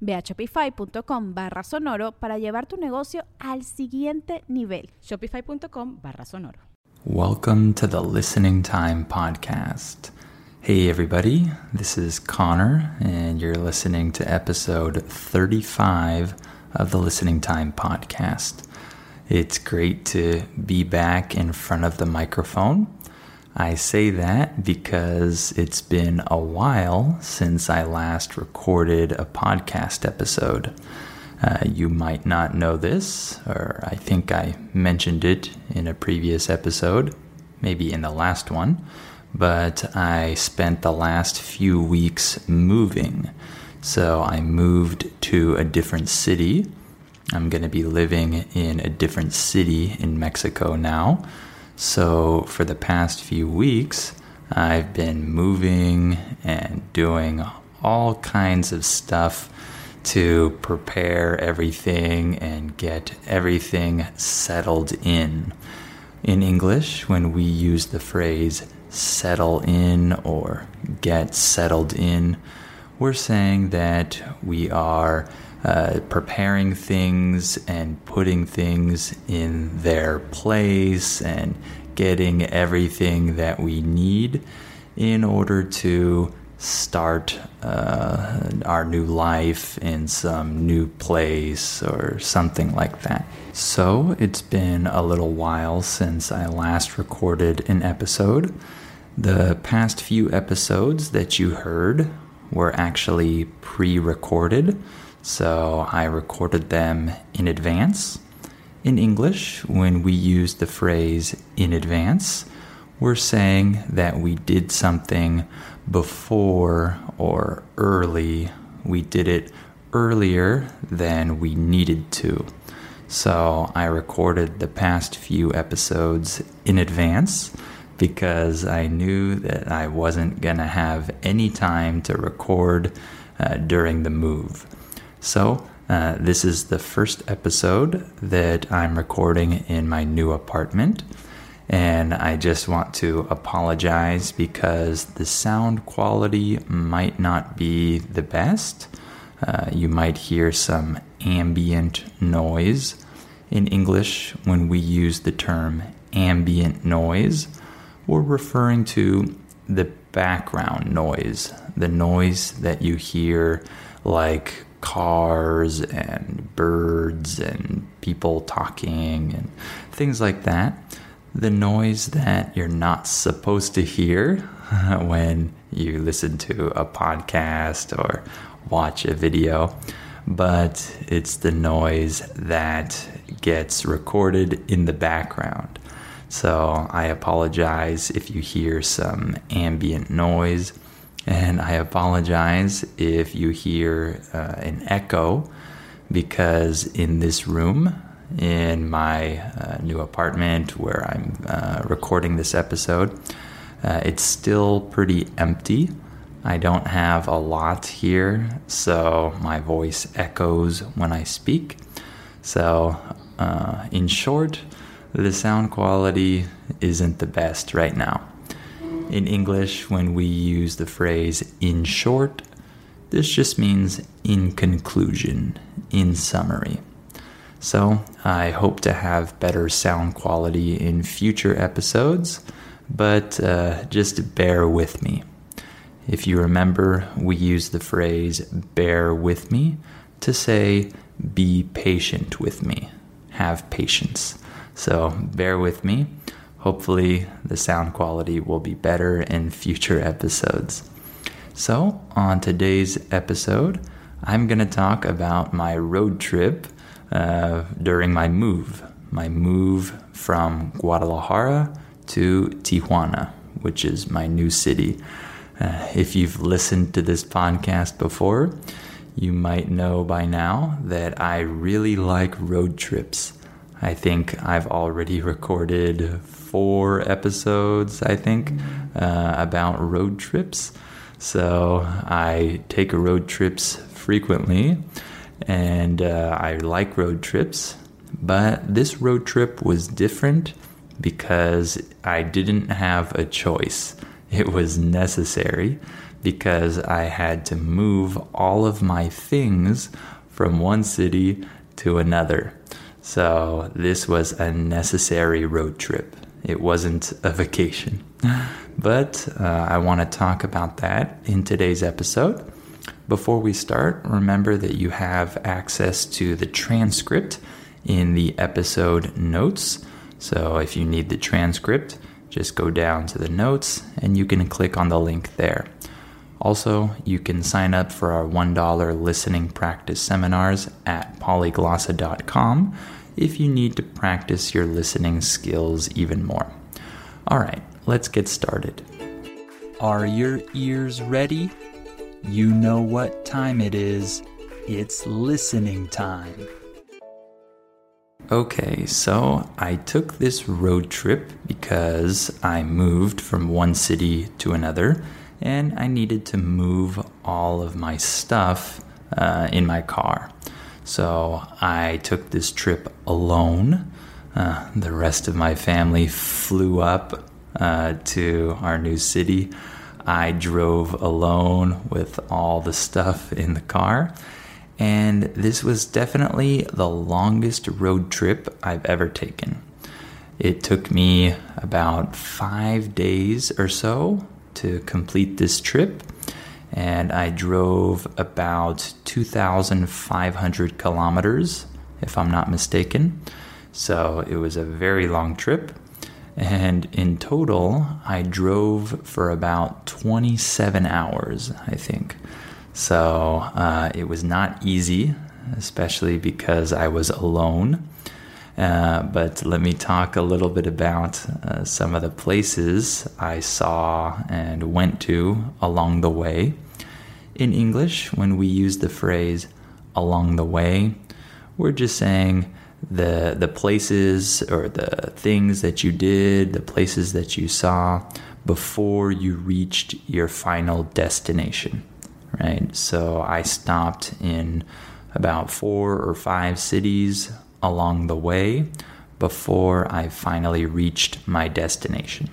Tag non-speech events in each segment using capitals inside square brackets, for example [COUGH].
Ve a shopify.com barra sonoro para llevar tu negocio al siguiente nivel. Shopify.com barra sonoro. Welcome to the Listening Time Podcast. Hey, everybody, this is Connor, and you're listening to episode 35 of the Listening Time Podcast. It's great to be back in front of the microphone. I say that because it's been a while since I last recorded a podcast episode. Uh, you might not know this, or I think I mentioned it in a previous episode, maybe in the last one, but I spent the last few weeks moving. So I moved to a different city. I'm going to be living in a different city in Mexico now. So, for the past few weeks, I've been moving and doing all kinds of stuff to prepare everything and get everything settled in. In English, when we use the phrase settle in or get settled in, we're saying that we are uh, preparing things and putting things in their place and getting everything that we need in order to start uh, our new life in some new place or something like that. So it's been a little while since I last recorded an episode. The past few episodes that you heard were actually pre recorded. So I recorded them in advance. In English, when we use the phrase in advance, we're saying that we did something before or early. We did it earlier than we needed to. So I recorded the past few episodes in advance because I knew that I wasn't going to have any time to record uh, during the move. So, uh, this is the first episode that I'm recording in my new apartment. And I just want to apologize because the sound quality might not be the best. Uh, you might hear some ambient noise. In English, when we use the term ambient noise, we're referring to the background noise, the noise that you hear like cars and birds and people talking and things like that. The noise that you're not supposed to hear [LAUGHS] when you listen to a podcast or watch a video, but it's the noise that gets recorded in the background. So I apologize if you hear some ambient noise. And I apologize if you hear uh, an echo because in this room, in my uh, new apartment where I'm uh, recording this episode, uh, it's still pretty empty. I don't have a lot here, so my voice echoes when I speak. So, uh, in short, the sound quality isn't the best right now. In English, when we use the phrase in short, this just means in conclusion, in summary. So, I hope to have better sound quality in future episodes, but uh, just bear with me. If you remember, we use the phrase bear with me to say be patient with me, have patience. So, bear with me Hopefully, the sound quality will be better in future episodes. So, on today's episode, I'm going to talk about my road trip uh, during my move, my move from Guadalajara to Tijuana, which is my new city. Uh, if you've listened to this podcast before, you might know by now that I really like road trips. I think I've already recorded four episodes, I think, uh, about road trips. So I take road trips frequently and uh, I like road trips. But this road trip was different because I didn't have a choice. It was necessary because I had to move all of my things from one city to another. So this was a necessary road trip. It wasn't a vacation. [LAUGHS] But uh, I want to talk about that in today's episode. Before we start, remember that you have access to the transcript in the episode notes. So if you need the transcript, just go down to the notes and you can click on the link there. Also, you can sign up for our $1 listening practice seminars at polyglossa.com if you need to practice your listening skills even more. All right, let's get started. Are your ears ready? You know what time it is. It's listening time. Okay, so I took this road trip because I moved from one city to another and I needed to move all of my stuff uh, in my car. So I took this trip alone. Uh, the rest of my family flew up uh, to our new city. I drove alone with all the stuff in the car. And this was definitely the longest road trip I've ever taken. It took me about five days or so to complete this trip and I drove about 2,500 kilometers, if I'm not mistaken. So it was a very long trip. And in total, I drove for about 27 hours, I think. So uh, it was not easy, especially because I was alone. Uh, but let me talk a little bit about uh, some of the places I saw and went to along the way. In English, when we use the phrase along the way, we're just saying the the places or the things that you did, the places that you saw before you reached your final destination, right? So I stopped in about four or five cities along the way before I finally reached my destination.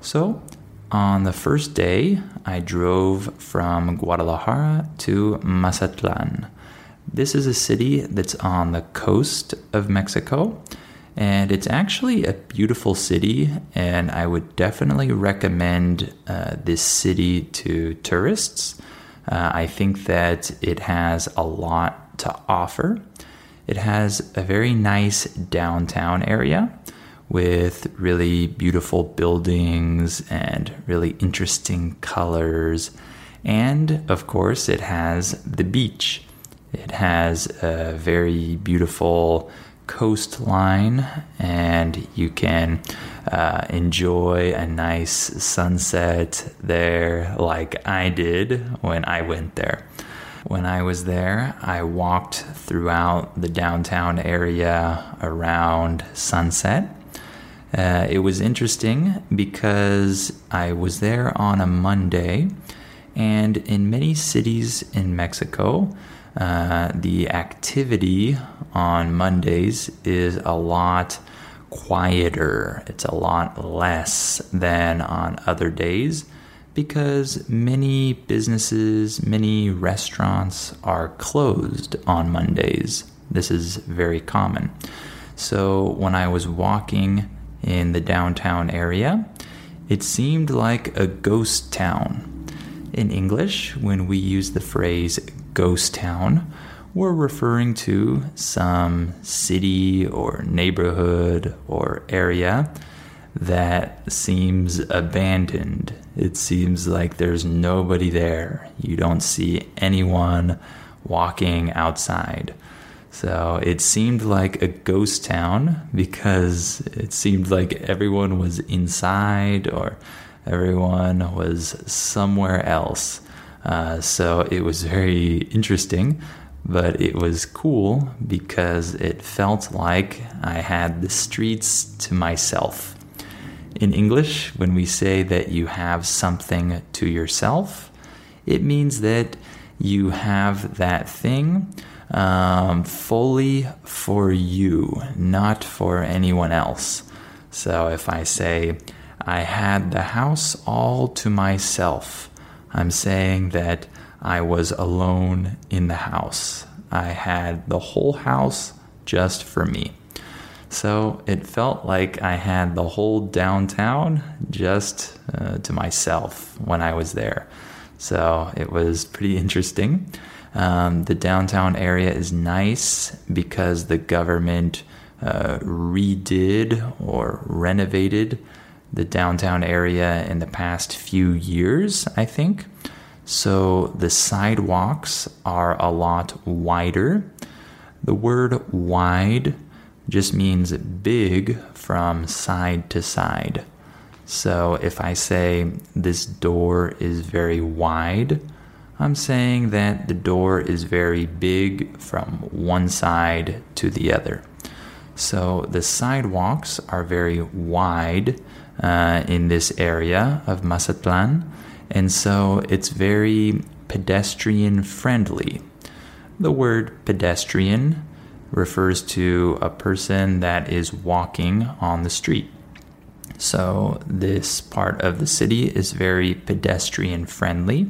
So, on the first day, I drove from Guadalajara to Mazatlan. This is a city that's on the coast of Mexico, and it's actually a beautiful city, and I would definitely recommend uh, this city to tourists. Uh, I think that it has a lot to offer. It has a very nice downtown area with really beautiful buildings and really interesting colors. And of course, it has the beach. It has a very beautiful coastline, and you can uh, enjoy a nice sunset there, like I did when I went there. When I was there, I walked throughout the downtown area around sunset. Uh, it was interesting because I was there on a Monday, and in many cities in Mexico, uh, the activity on Mondays is a lot quieter. It's a lot less than on other days because many businesses, many restaurants are closed on Mondays. This is very common. So when I was walking in the downtown area, it seemed like a ghost town. In English, when we use the phrase ghost town, we're referring to some city or neighborhood or area that seems abandoned. It seems like there's nobody there. You don't see anyone walking outside. So it seemed like a ghost town because it seemed like everyone was inside or everyone was somewhere else. Uh, so it was very interesting, but it was cool because it felt like I had the streets to myself. In English, when we say that you have something to yourself, it means that you have that thing um, fully for you, not for anyone else. So if I say, I had the house all to myself, I'm saying that I was alone in the house. I had the whole house just for me. So it felt like I had the whole downtown just uh, to myself when I was there. So it was pretty interesting. Um, the downtown area is nice because the government uh, redid or renovated the downtown area in the past few years, I think. So the sidewalks are a lot wider. The word wide just means big from side to side. So if I say this door is very wide, I'm saying that the door is very big from one side to the other. So the sidewalks are very wide uh, in this area of Mazatlan, and so it's very pedestrian friendly. The word pedestrian refers to a person that is walking on the street. So, this part of the city is very pedestrian friendly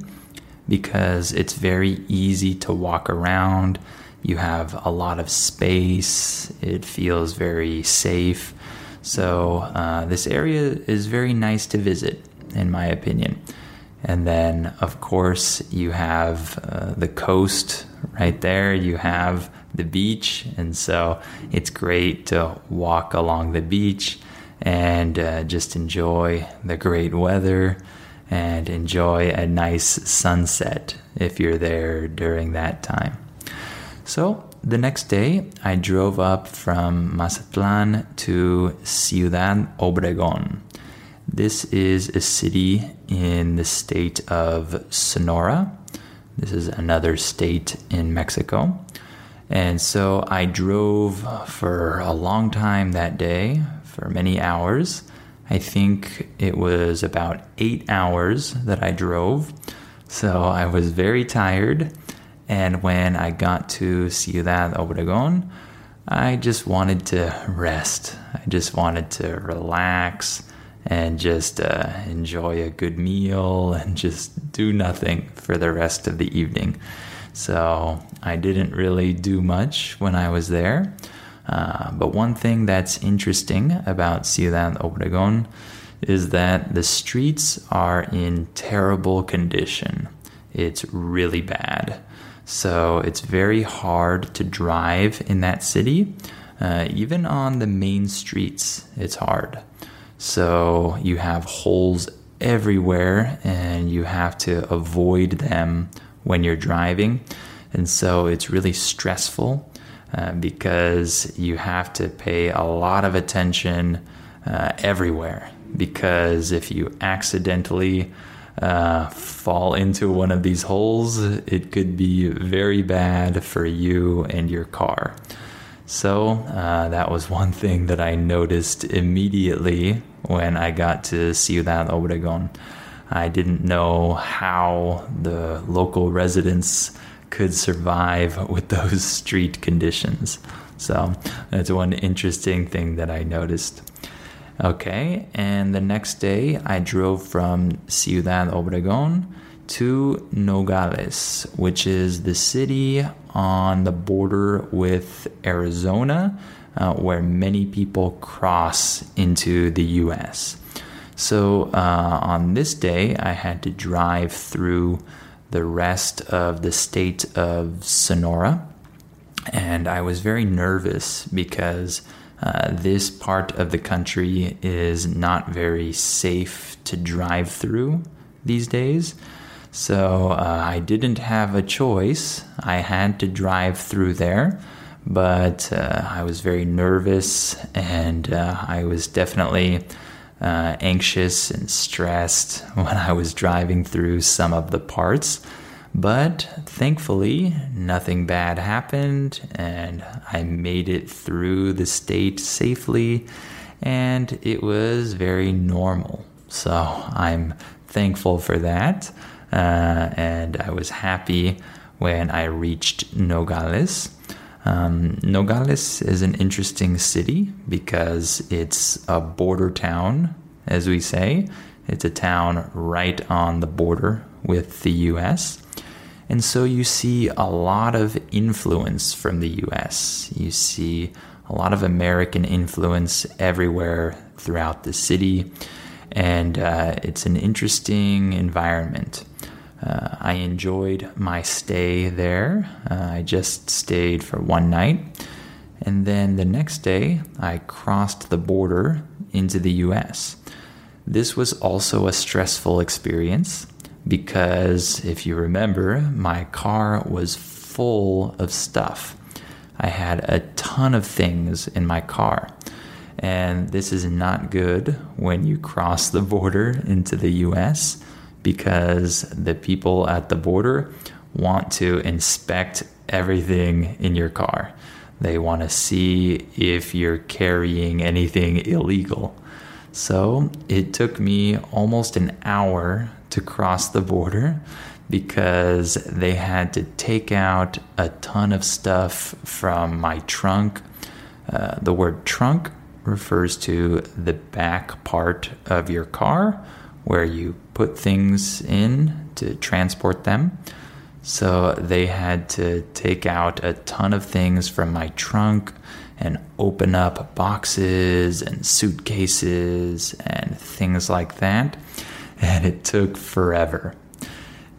because it's very easy to walk around. You have a lot of space, it feels very safe. So, uh, this area is very nice to visit, in my opinion. And then, of course, you have uh, the coast right there. You have the beach. And so it's great to walk along the beach and uh, just enjoy the great weather and enjoy a nice sunset if you're there during that time. So the next day, I drove up from Mazatlan to Ciudad Obregón. This is a city in the state of Sonora. This is another state in Mexico. And so I drove for a long time that day, for many hours. I think it was about eight hours that I drove. So I was very tired. And when I got to Ciudad Obregón, I just wanted to rest. I just wanted to relax and just uh, enjoy a good meal and just do nothing for the rest of the evening. So I didn't really do much when I was there. Uh, but one thing that's interesting about Ciudad Obregón is that the streets are in terrible condition. It's really bad. So it's very hard to drive in that city. Uh, even on the main streets, it's hard. So you have holes everywhere and you have to avoid them when you're driving. And so it's really stressful uh, because you have to pay a lot of attention uh, everywhere. Because if you accidentally uh, fall into one of these holes, it could be very bad for you and your car. So uh, that was [LAUGHS] one thing that I noticed immediately when I got to Ciudad Obregón. I didn't know how the local residents could survive [LAUGHS] with those street conditions. So that's one interesting thing that I noticed. Okay, and the next day I drove from Ciudad Obregón to Nogales, which is the city on the border with Arizona, uh, where many people cross into the US. So uh, on this day, I had to drive through the rest of the state of Sonora. And I was very nervous because Uh, this part of the country is not very safe to drive through these days. So uh, I didn't have a choice. I had to drive through there, but uh, I was very nervous and uh, I was definitely uh, anxious and stressed [LAUGHS] when I was driving through some of the parts. But thankfully, nothing bad happened, and I made it through the state safely, and it was very normal. So I'm thankful for that, uh, and I was happy when I reached Nogales. Um, Nogales is an interesting city because it's a border town, as we say. It's a town right on the border with the US. And so you see a lot of influence from the US. You see a lot of American influence everywhere throughout the city. And uh, it's an interesting environment. Uh, I enjoyed my stay there. Uh, I just stayed for one night. And then the next day, I crossed the border into the US. This was also a stressful experience because if you remember, my car was full of stuff. I had a ton of things in my car. And this is not good when you cross the border into the US because the people at the border want to inspect everything in your car. They want to see if you're carrying anything illegal. So it took me almost an hour to cross the border because they had to take out a ton of stuff from my trunk. Uh, the word trunk refers to the back part of your car where you put things in to transport them. So they had to take out a ton of things from my trunk and open up boxes and suitcases and things like that [LAUGHS] and it took forever.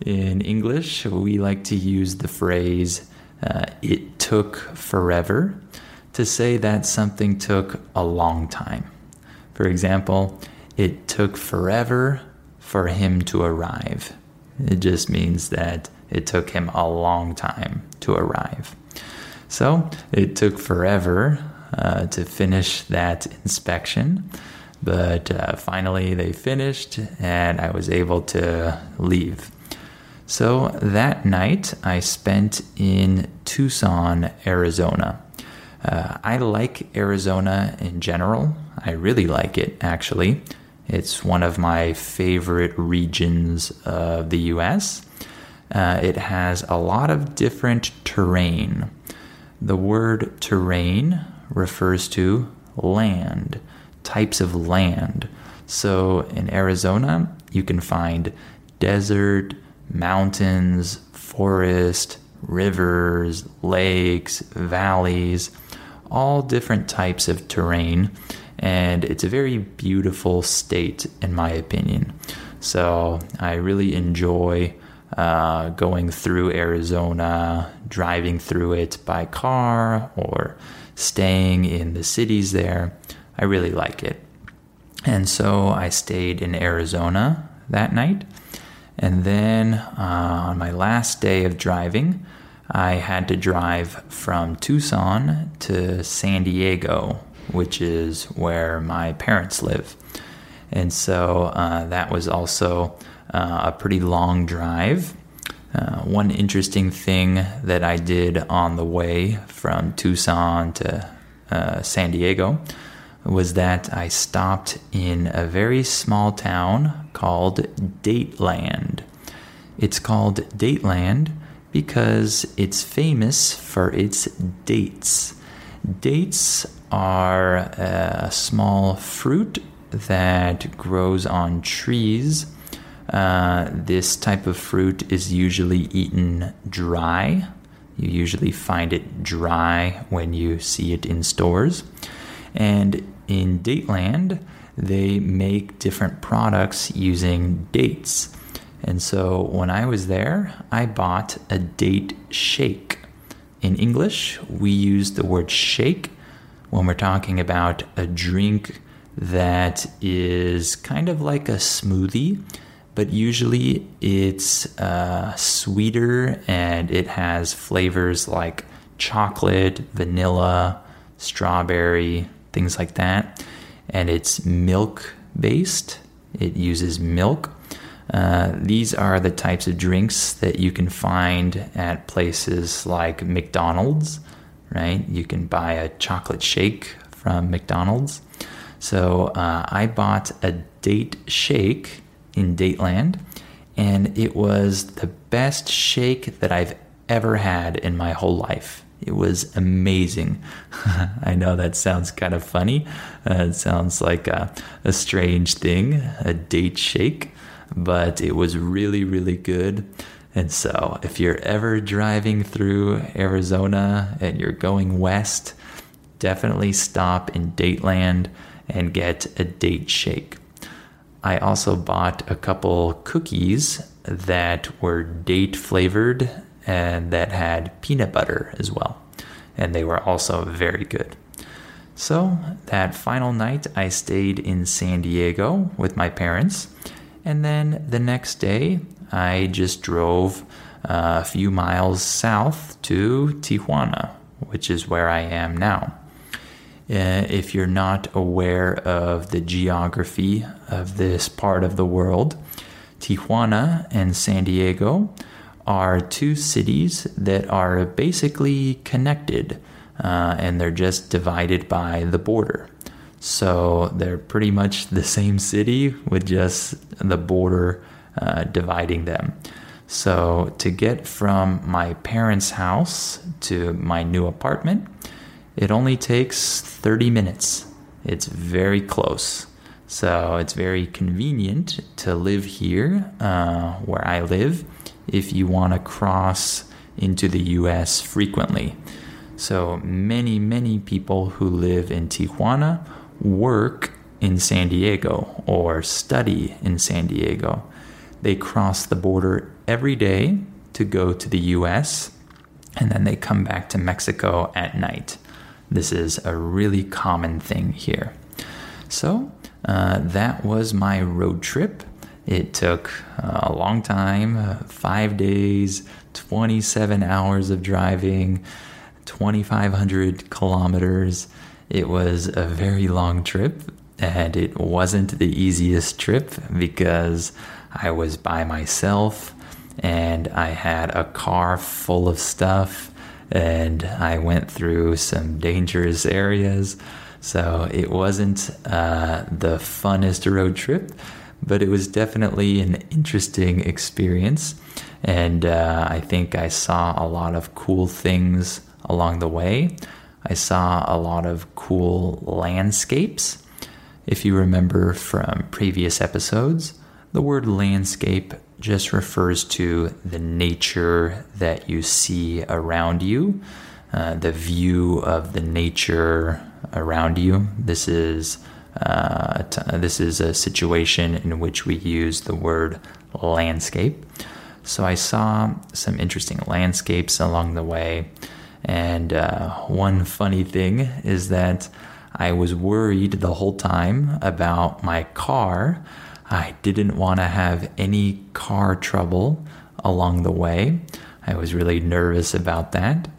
In English, we like to use the phrase, uh, it took forever, to say that something took a long time. For example, it took forever for him to arrive. It just means that it took him a long time to arrive. So it took forever uh, to finish that inspection. But uh, finally, they finished, and I was able to leave. So that night, I spent in Tucson, Arizona. Uh, I like Arizona in general. I really like it, actually. It's one of my favorite regions of the US. Uh, it has a lot of different terrain. The word terrain refers to land types of land. So in Arizona, you can find desert, mountains, forest, rivers, lakes, valleys, all different types of terrain. And it's a very beautiful state, in my opinion. So I really enjoy uh, going through Arizona, driving through it by car, or staying in the cities there. I really like it. And so I stayed in Arizona that night. And then uh, on my last day of driving, I had to drive from Tucson to San Diego, which is where my parents live. And so uh, that was also uh, a pretty long drive. Uh, one interesting thing that I did on the way from Tucson to uh, San Diego was that I stopped in a very small town called Dateland. It's called Dateland because it's famous for its dates. Dates are a small fruit that grows on trees. Uh, this type of fruit is usually eaten dry. You usually find it dry when you see it in stores. And in Dateland, they make different products using dates. And so when I was there, I bought a date shake. In English, we use the word shake when we're talking about a drink that is kind of like a smoothie, but usually it's uh, sweeter and it has flavors like chocolate, vanilla, strawberry, things like that. And it's milk based, it uses milk. Uh, these are the types of drinks that you can find at places like McDonald's, right? You can buy a chocolate shake from McDonald's. So uh, I bought a date shake in Dateland, and it was the best shake that I've ever had in my whole life. It was amazing. [LAUGHS] I know that sounds kind of funny. Uh, it sounds like a, a strange thing, a date shake, but it was really, really good. And so, if you're ever driving through Arizona and you're going west, definitely stop in Dateland and get a date shake. I also bought a couple cookies that were date flavored and that had peanut butter as well. And they were also very good. So that final night, I stayed in San Diego with my parents. And then the next day, I just drove uh, a few miles south to Tijuana, which is where I am now. Uh, if you're not aware of the geography of this part of the world, Tijuana and San Diego are two cities that are basically connected uh, and they're just divided by the border. So they're pretty much the same city with just the border uh, dividing them. So to get from my parents' house to my new apartment, it only takes 30 minutes. It's very close. So it's very convenient to live here uh, where I live if you want to cross into the US frequently. So many, many people who live in Tijuana work in San Diego or study in San Diego. They cross the border every day to go to the US and then they come back to Mexico at night. This is a really common thing here. So, uh, that was my road trip. It took uh, a long time uh, five days, 27 hours of driving, 2,500 kilometers. It was a very long trip, and it wasn't the easiest trip because I was by myself and I had a car full of stuff and I went through some dangerous areas. So it wasn't uh, the funnest road trip, but it was definitely an interesting experience. And uh, I think I saw a lot of cool things along the way. I saw a lot of cool landscapes. If you remember from previous episodes, the word landscape just refers to the nature that you see around you, uh, the view of the nature around you. This is uh, t- this is a situation in which we use the word landscape. So I saw some interesting landscapes along the way, and uh, one funny thing is that I was worried the whole time about my car I didn't want to have any car trouble along the way. I was really nervous about that.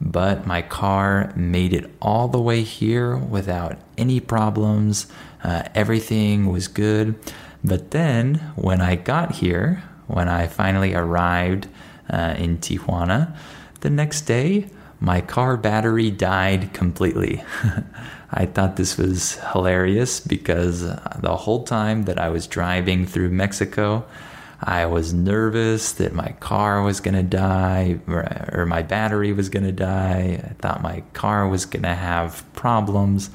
But my car made it all the way here without any problems. Uh, everything was good. But then when I got here, when I finally arrived uh, in Tijuana, the next day, my car battery died completely. [LAUGHS] I thought this was hilarious because the whole time that I was driving through Mexico, I was nervous that my car was going to die or, my battery was going to die. I thought my car was going to have problems,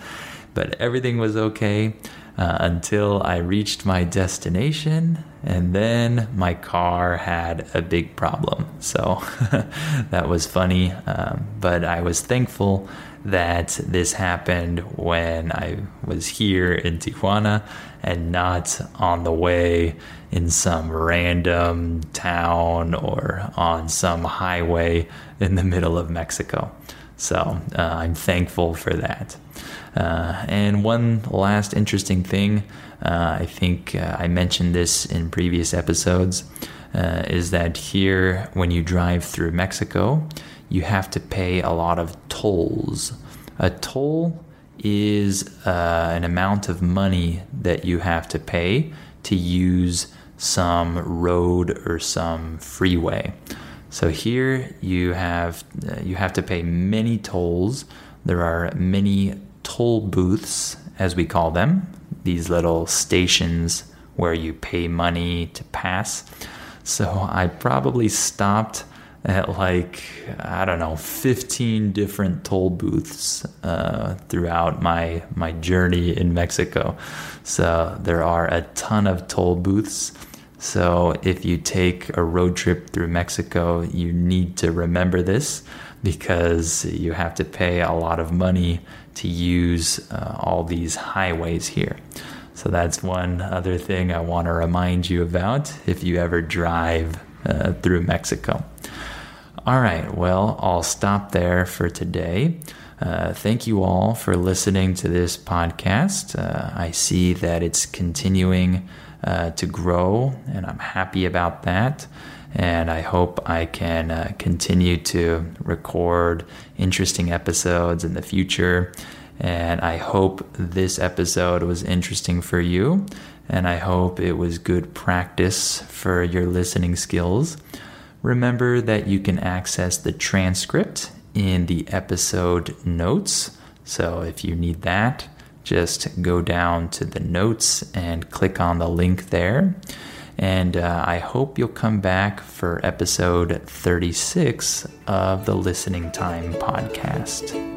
but everything was okay uh, until I reached my destination. And then my car had a big problem. So [LAUGHS] that was funny. Um, but I was thankful that this happened when I was here in Tijuana and not on the way in some random town or on some highway in the middle of Mexico. So uh, I'm thankful for that. Uh, and one last interesting thing, uh, I think uh, I mentioned this in previous episodes, uh, is that here, when you drive through Mexico, you have to pay a lot of tolls. A toll is an amount of money that you have to pay to use some road or some freeway. So here you have uh, you have to pay many tolls. There are many toll booths, as we call them, these little stations where you pay money to pass. So I probably stopped at like I don't know 15 different toll booths uh, throughout my my journey in Mexico. So there are a ton of toll booths. So if you take a road trip through Mexico, you need to remember this because you have to pay a lot of money to use uh, all these highways here. So that's one other thing I want to remind you about if you ever drive uh, through Mexico. All right, well, I'll stop there for today. Uh, thank you all for listening to this podcast. Uh, I see that it's continuing uh, to grow, and I'm happy about that. And I hope I can uh, continue to record interesting episodes in the future. And I hope this episode was interesting for you. And I hope it was good practice for your listening skills. Remember that you can access the transcript in the episode notes. So if you need that, just go down to the notes and click on the link there. And uh, I hope you'll come back for episode 36 of the Listening Time podcast.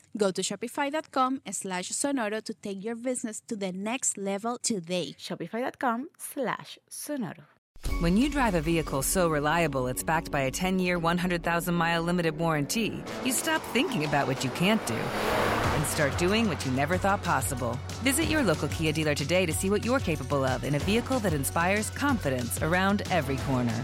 Go to shopify.com slash sonoro to take your business to the next level today. Shopify.com slash sonoro. When you drive a vehicle so reliable it's backed by a 10 year, 100,000 mile limited warranty, you stop thinking about what you can't do and start doing what you never thought possible. Visit your local Kia dealer today to see what you're capable of in a vehicle that inspires confidence around every corner.